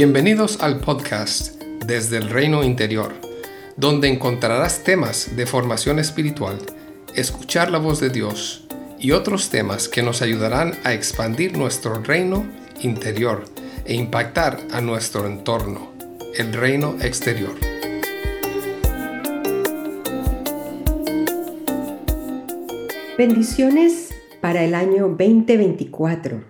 Bienvenidos al podcast Desde el Reino Interior, donde encontrarás temas de formación espiritual, escuchar la voz de Dios y otros temas que nos ayudarán a expandir nuestro reino interior e impactar a nuestro entorno, el reino exterior. Bendiciones para el año 2024.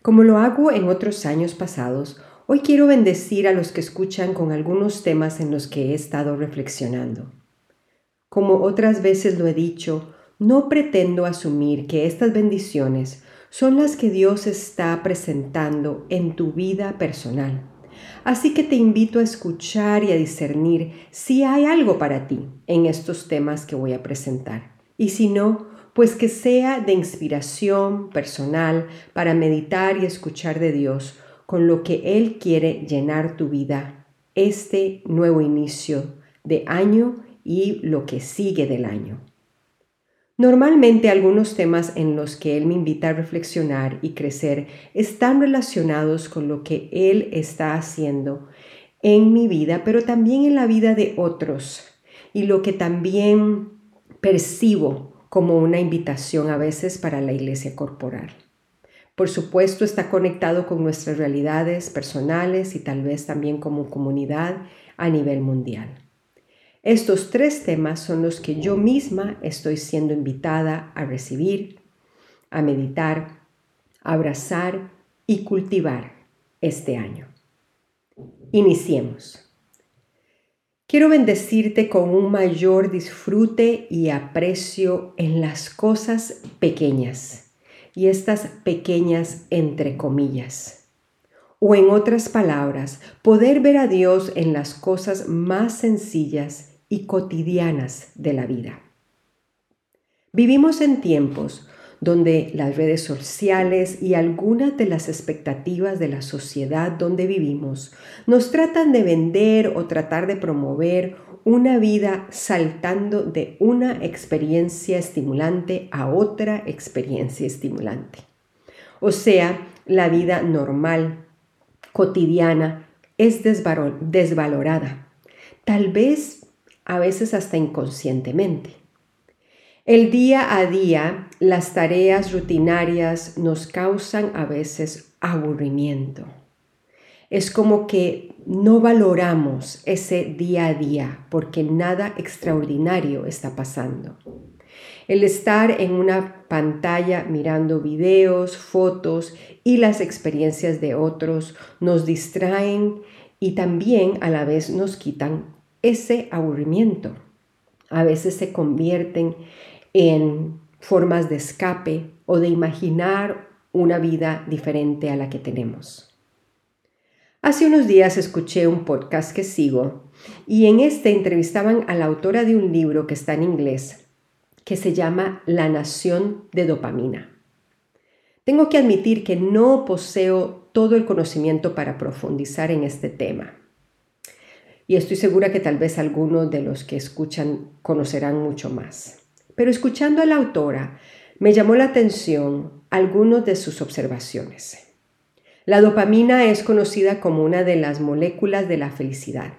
Como lo hago en otros años pasados, Hoy quiero bendecir a los que escuchan con algunos temas en los que he estado reflexionando. Como otras veces lo he dicho, no pretendo asumir que estas bendiciones son las que Dios está presentando en tu vida personal. Así que te invito a escuchar y a discernir si hay algo para ti en estos temas que voy a presentar. Y si no, pues que sea de inspiración personal para meditar y escuchar de Dios con lo que Él quiere llenar tu vida este nuevo inicio de año y lo que sigue del año. Normalmente algunos temas en los que Él me invita a reflexionar y crecer están relacionados con lo que Él está haciendo en mi vida, pero también en la vida de otros y lo que también percibo como una invitación a veces para la iglesia corporal. Por supuesto, está conectado con nuestras realidades personales y tal vez también como comunidad a nivel mundial. Estos tres temas son los que yo misma estoy siendo invitada a recibir, a meditar, a abrazar y cultivar este año. Iniciemos. Quiero bendecirte con un mayor disfrute y aprecio en las cosas pequeñas y estas pequeñas entre comillas. O en otras palabras, poder ver a Dios en las cosas más sencillas y cotidianas de la vida. Vivimos en tiempos donde las redes sociales y algunas de las expectativas de la sociedad donde vivimos nos tratan de vender o tratar de promover una vida saltando de una experiencia estimulante a otra experiencia estimulante. O sea, la vida normal, cotidiana, es desvalorada, tal vez a veces hasta inconscientemente. El día a día, las tareas rutinarias nos causan a veces aburrimiento. Es como que no valoramos ese día a día porque nada extraordinario está pasando. El estar en una pantalla mirando videos, fotos y las experiencias de otros nos distraen y también a la vez nos quitan ese aburrimiento. A veces se convierten en formas de escape o de imaginar una vida diferente a la que tenemos. Hace unos días escuché un podcast que sigo y en este entrevistaban a la autora de un libro que está en inglés que se llama La Nación de Dopamina. Tengo que admitir que no poseo todo el conocimiento para profundizar en este tema. Y estoy segura que tal vez algunos de los que escuchan conocerán mucho más. Pero escuchando a la autora, me llamó la atención algunos de sus observaciones. La dopamina es conocida como una de las moléculas de la felicidad.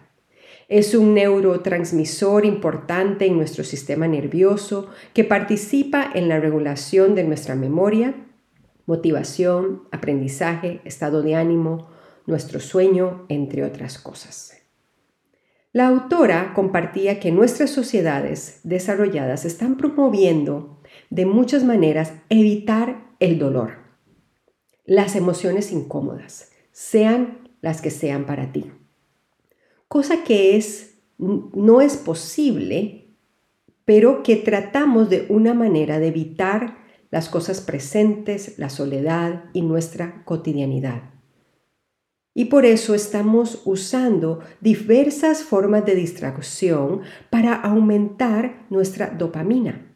Es un neurotransmisor importante en nuestro sistema nervioso que participa en la regulación de nuestra memoria, motivación, aprendizaje, estado de ánimo, nuestro sueño, entre otras cosas. La autora compartía que nuestras sociedades desarrolladas están promoviendo de muchas maneras evitar el dolor las emociones incómodas, sean las que sean para ti. Cosa que es no es posible, pero que tratamos de una manera de evitar las cosas presentes, la soledad y nuestra cotidianidad. Y por eso estamos usando diversas formas de distracción para aumentar nuestra dopamina.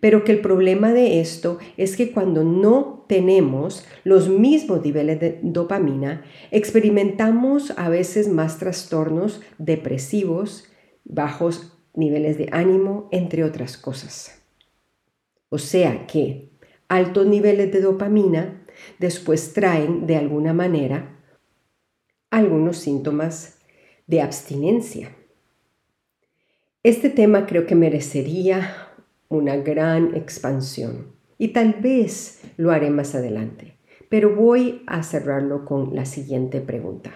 Pero que el problema de esto es que cuando no tenemos los mismos niveles de dopamina, experimentamos a veces más trastornos depresivos, bajos niveles de ánimo, entre otras cosas. O sea que altos niveles de dopamina después traen de alguna manera algunos síntomas de abstinencia. Este tema creo que merecería una gran expansión y tal vez lo haré más adelante, pero voy a cerrarlo con la siguiente pregunta.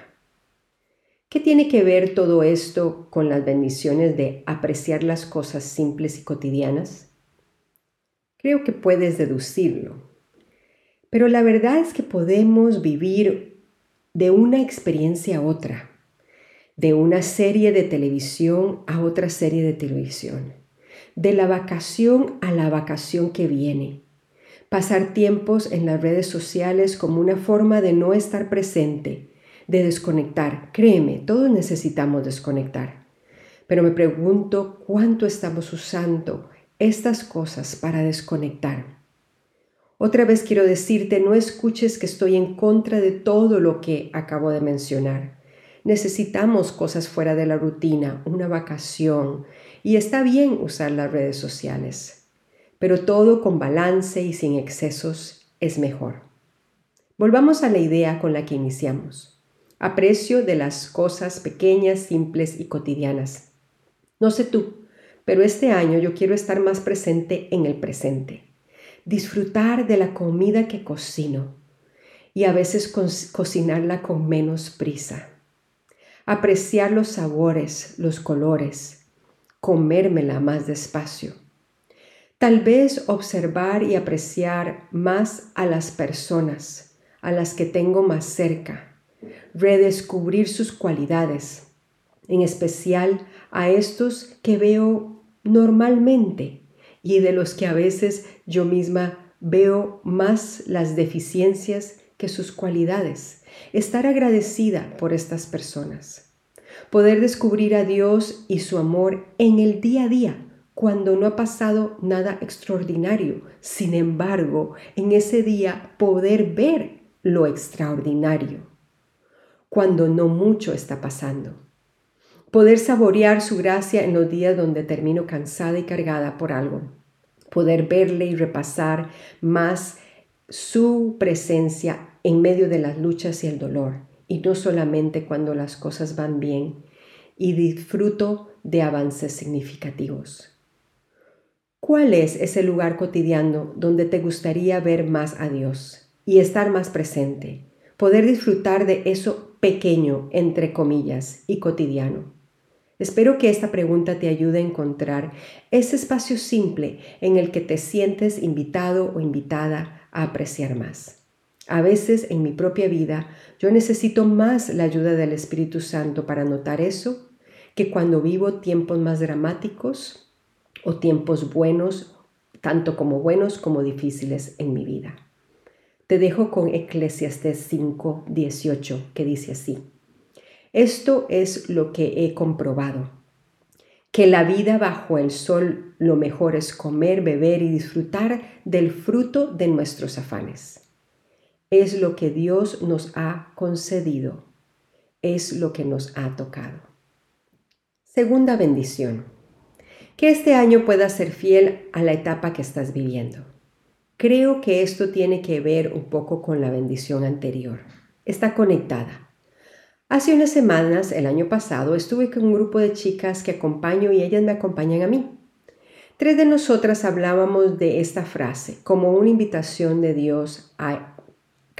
¿Qué tiene que ver todo esto con las bendiciones de apreciar las cosas simples y cotidianas? Creo que puedes deducirlo, pero la verdad es que podemos vivir de una experiencia a otra, de una serie de televisión a otra serie de televisión, de la vacación a la vacación que viene, pasar tiempos en las redes sociales como una forma de no estar presente, de desconectar. Créeme, todos necesitamos desconectar. Pero me pregunto cuánto estamos usando estas cosas para desconectar. Otra vez quiero decirte, no escuches que estoy en contra de todo lo que acabo de mencionar. Necesitamos cosas fuera de la rutina, una vacación, y está bien usar las redes sociales, pero todo con balance y sin excesos es mejor. Volvamos a la idea con la que iniciamos aprecio de las cosas pequeñas, simples y cotidianas. No sé tú, pero este año yo quiero estar más presente en el presente, disfrutar de la comida que cocino y a veces cocinarla con menos prisa, apreciar los sabores, los colores, comérmela más despacio. Tal vez observar y apreciar más a las personas, a las que tengo más cerca redescubrir sus cualidades, en especial a estos que veo normalmente y de los que a veces yo misma veo más las deficiencias que sus cualidades. Estar agradecida por estas personas. Poder descubrir a Dios y su amor en el día a día, cuando no ha pasado nada extraordinario. Sin embargo, en ese día poder ver lo extraordinario cuando no mucho está pasando. Poder saborear su gracia en los días donde termino cansada y cargada por algo. Poder verle y repasar más su presencia en medio de las luchas y el dolor, y no solamente cuando las cosas van bien, y disfruto de avances significativos. ¿Cuál es ese lugar cotidiano donde te gustaría ver más a Dios y estar más presente? Poder disfrutar de eso pequeño, entre comillas, y cotidiano? Espero que esta pregunta te ayude a encontrar ese espacio simple en el que te sientes invitado o invitada a apreciar más. A veces en mi propia vida yo necesito más la ayuda del Espíritu Santo para notar eso que cuando vivo tiempos más dramáticos o tiempos buenos, tanto como buenos como difíciles en mi vida. Te dejo con Eclesiastes 5, 18, que dice así. Esto es lo que he comprobado, que la vida bajo el sol lo mejor es comer, beber y disfrutar del fruto de nuestros afanes. Es lo que Dios nos ha concedido, es lo que nos ha tocado. Segunda bendición. Que este año puedas ser fiel a la etapa que estás viviendo. Creo que esto tiene que ver un poco con la bendición anterior. Está conectada. Hace unas semanas, el año pasado, estuve con un grupo de chicas que acompaño y ellas me acompañan a mí. Tres de nosotras hablábamos de esta frase como una invitación de Dios a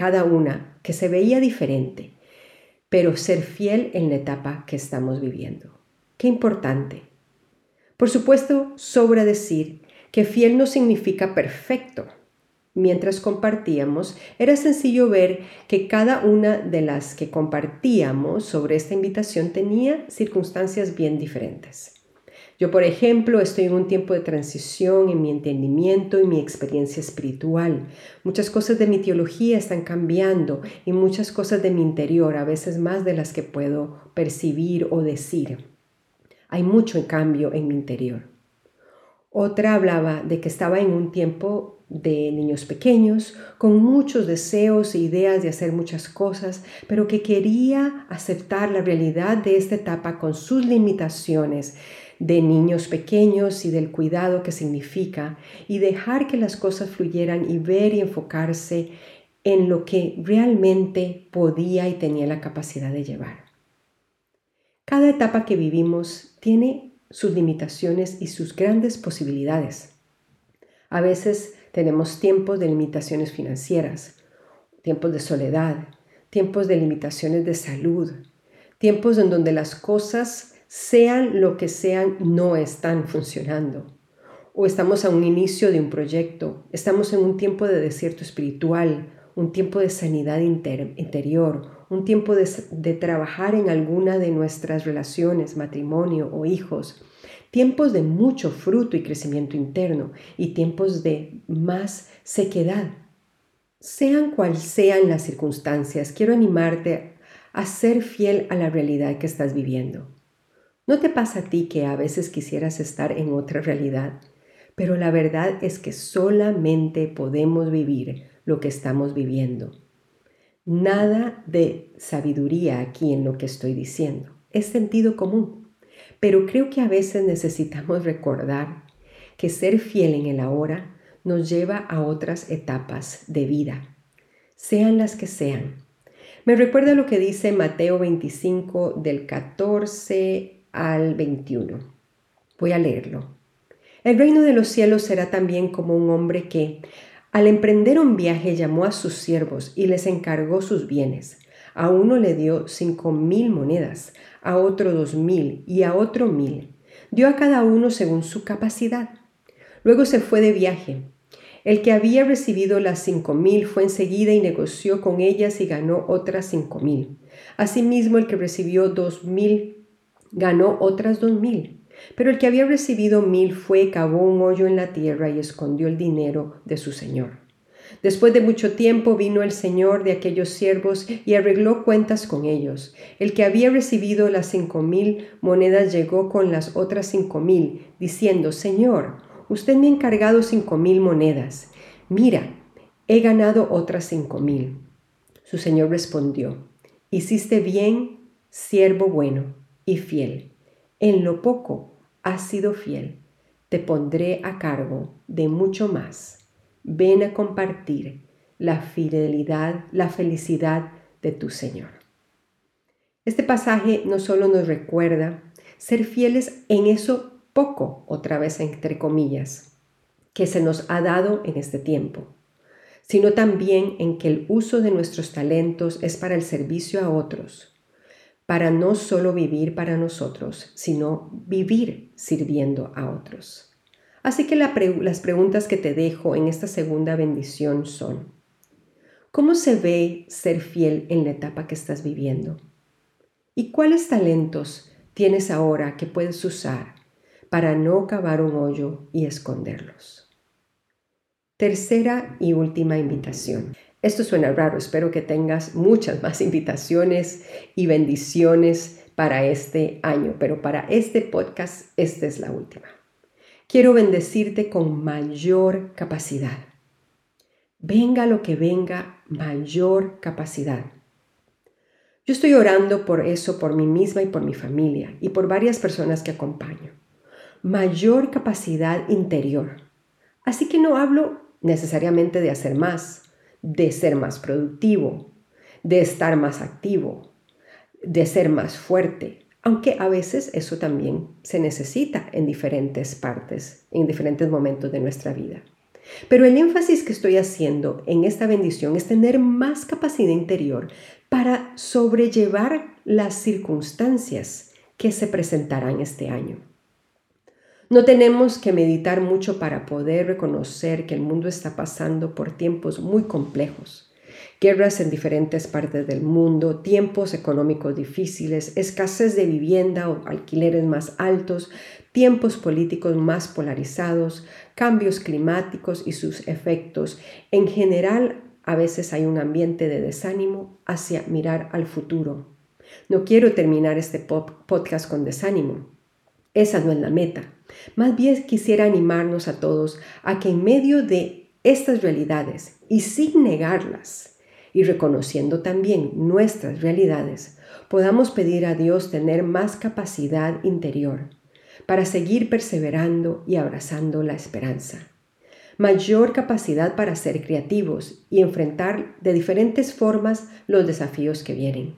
cada una que se veía diferente, pero ser fiel en la etapa que estamos viviendo. Qué importante. Por supuesto, sobra decir que fiel no significa perfecto. Mientras compartíamos, era sencillo ver que cada una de las que compartíamos sobre esta invitación tenía circunstancias bien diferentes. Yo, por ejemplo, estoy en un tiempo de transición en mi entendimiento y mi experiencia espiritual. Muchas cosas de mi teología están cambiando y muchas cosas de mi interior, a veces más de las que puedo percibir o decir. Hay mucho cambio en mi interior. Otra hablaba de que estaba en un tiempo de niños pequeños, con muchos deseos e ideas de hacer muchas cosas, pero que quería aceptar la realidad de esta etapa con sus limitaciones de niños pequeños y del cuidado que significa, y dejar que las cosas fluyeran y ver y enfocarse en lo que realmente podía y tenía la capacidad de llevar. Cada etapa que vivimos tiene sus limitaciones y sus grandes posibilidades. A veces tenemos tiempos de limitaciones financieras, tiempos de soledad, tiempos de limitaciones de salud, tiempos en donde las cosas, sean lo que sean, no están funcionando. O estamos a un inicio de un proyecto, estamos en un tiempo de desierto espiritual, un tiempo de sanidad interior, un tiempo de, de trabajar en alguna de nuestras relaciones, matrimonio o hijos, tiempos de mucho fruto y crecimiento interno y tiempos de más sequedad. Sean cual sean las circunstancias, quiero animarte a ser fiel a la realidad que estás viviendo. ¿No te pasa a ti que a veces quisieras estar en otra realidad? Pero la verdad es que solamente podemos vivir lo que estamos viviendo. Nada de sabiduría aquí en lo que estoy diciendo. Es sentido común. Pero creo que a veces necesitamos recordar que ser fiel en el ahora nos lleva a otras etapas de vida, sean las que sean. Me recuerda lo que dice Mateo 25 del 14 al 21. Voy a leerlo. El reino de los cielos será también como un hombre que, al emprender un viaje, llamó a sus siervos y les encargó sus bienes. A uno le dio cinco mil monedas, a otro dos mil y a otro mil. Dio a cada uno según su capacidad. Luego se fue de viaje. El que había recibido las cinco mil fue enseguida y negoció con ellas y ganó otras cinco mil. Asimismo, el que recibió dos mil ganó otras dos mil. Pero el que había recibido mil fue, cavó un hoyo en la tierra y escondió el dinero de su señor. Después de mucho tiempo vino el señor de aquellos siervos y arregló cuentas con ellos. El que había recibido las cinco mil monedas llegó con las otras cinco mil, diciendo, Señor, Usted me ha encargado cinco mil monedas. Mira, he ganado otras cinco mil. Su señor respondió, Hiciste bien, siervo bueno y fiel. En lo poco has sido fiel. Te pondré a cargo de mucho más. Ven a compartir la fidelidad, la felicidad de tu Señor. Este pasaje no solo nos recuerda ser fieles en eso poco, otra vez entre comillas, que se nos ha dado en este tiempo, sino también en que el uso de nuestros talentos es para el servicio a otros, para no solo vivir para nosotros, sino vivir sirviendo a otros. Así que las preguntas que te dejo en esta segunda bendición son, ¿cómo se ve ser fiel en la etapa que estás viviendo? ¿Y cuáles talentos tienes ahora que puedes usar para no cavar un hoyo y esconderlos. Tercera y última invitación. Esto suena raro, espero que tengas muchas más invitaciones y bendiciones para este año, pero para este podcast esta es la última. Quiero bendecirte con mayor capacidad. Venga lo que venga, mayor capacidad. Yo estoy orando por eso, por mí misma y por mi familia y por varias personas que acompaño mayor capacidad interior. Así que no hablo necesariamente de hacer más, de ser más productivo, de estar más activo, de ser más fuerte, aunque a veces eso también se necesita en diferentes partes, en diferentes momentos de nuestra vida. Pero el énfasis que estoy haciendo en esta bendición es tener más capacidad interior para sobrellevar las circunstancias que se presentarán este año. No tenemos que meditar mucho para poder reconocer que el mundo está pasando por tiempos muy complejos. Guerras en diferentes partes del mundo, tiempos económicos difíciles, escasez de vivienda o alquileres más altos, tiempos políticos más polarizados, cambios climáticos y sus efectos. En general, a veces hay un ambiente de desánimo hacia mirar al futuro. No quiero terminar este podcast con desánimo. Esa no es la meta. Más bien quisiera animarnos a todos a que en medio de estas realidades y sin negarlas y reconociendo también nuestras realidades, podamos pedir a Dios tener más capacidad interior para seguir perseverando y abrazando la esperanza. mayor capacidad para ser creativos y enfrentar de diferentes formas los desafíos que vienen,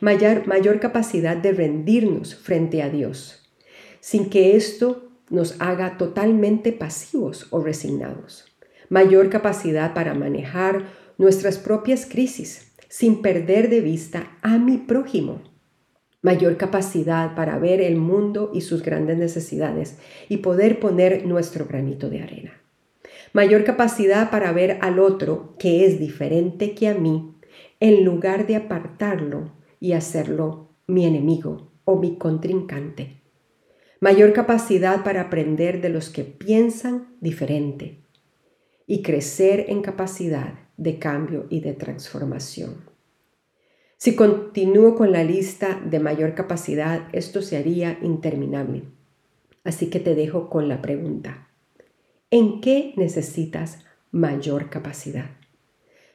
mayor, mayor capacidad de rendirnos frente a Dios, sin que esto nos haga totalmente pasivos o resignados, mayor capacidad para manejar nuestras propias crisis sin perder de vista a mi prójimo, mayor capacidad para ver el mundo y sus grandes necesidades y poder poner nuestro granito de arena. Mayor capacidad para ver al otro que es diferente que a mí, en lugar de apartarlo y hacerlo mi enemigo o mi contrincante. Mayor capacidad para aprender de los que piensan diferente y crecer en capacidad de cambio y de transformación. Si continúo con la lista de mayor capacidad, esto se haría interminable. Así que te dejo con la pregunta. ¿En qué necesitas mayor capacidad?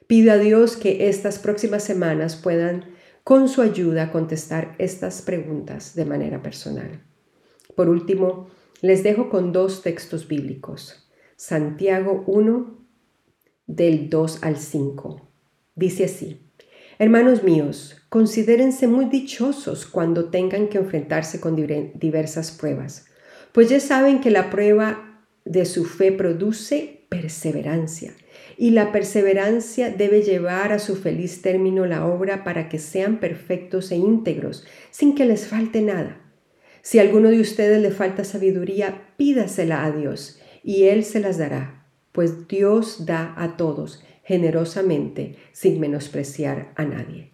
Pido a Dios que estas próximas semanas puedan, con su ayuda, contestar estas preguntas de manera personal. Por último, les dejo con dos textos bíblicos. Santiago 1, del 2 al 5. Dice así, Hermanos míos, considérense muy dichosos cuando tengan que enfrentarse con diversas pruebas, pues ya saben que la prueba de su fe produce perseverancia. Y la perseverancia debe llevar a su feliz término la obra para que sean perfectos e íntegros, sin que les falte nada. Si a alguno de ustedes le falta sabiduría, pídasela a Dios, y Él se las dará, pues Dios da a todos generosamente, sin menospreciar a nadie.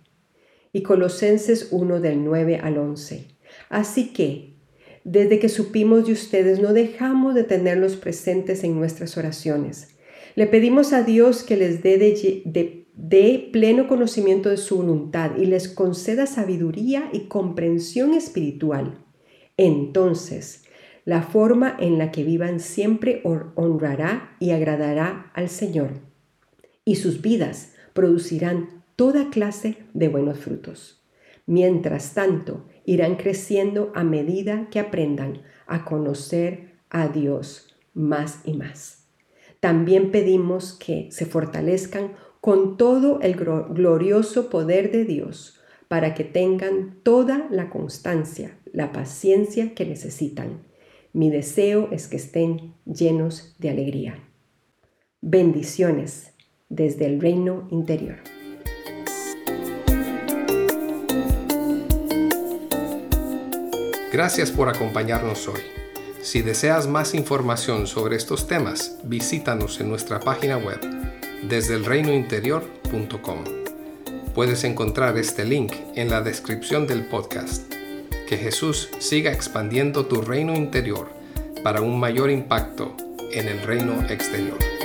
Y Colosenses 1 del 9 al 11. Así que, desde que supimos de ustedes, no dejamos de tenerlos presentes en nuestras oraciones. Le pedimos a Dios que les dé pleno conocimiento de su voluntad y les conceda sabiduría y comprensión espiritual. Entonces, la forma en la que vivan siempre honrará y agradará al Señor, y sus vidas producirán toda clase de buenos frutos. Mientras tanto, irán creciendo a medida que aprendan a conocer a Dios más y más. También pedimos que se fortalezcan con todo el glorioso poder de Dios para que tengan toda la constancia, la paciencia que necesitan. Mi deseo es que estén llenos de alegría. Bendiciones desde el reino interior. Gracias por acompañarnos hoy. Si deseas más información sobre estos temas, visítanos en nuestra página web desde elreinointerior.com. Puedes encontrar este link en la descripción del podcast. Que Jesús siga expandiendo tu reino interior para un mayor impacto en el reino exterior.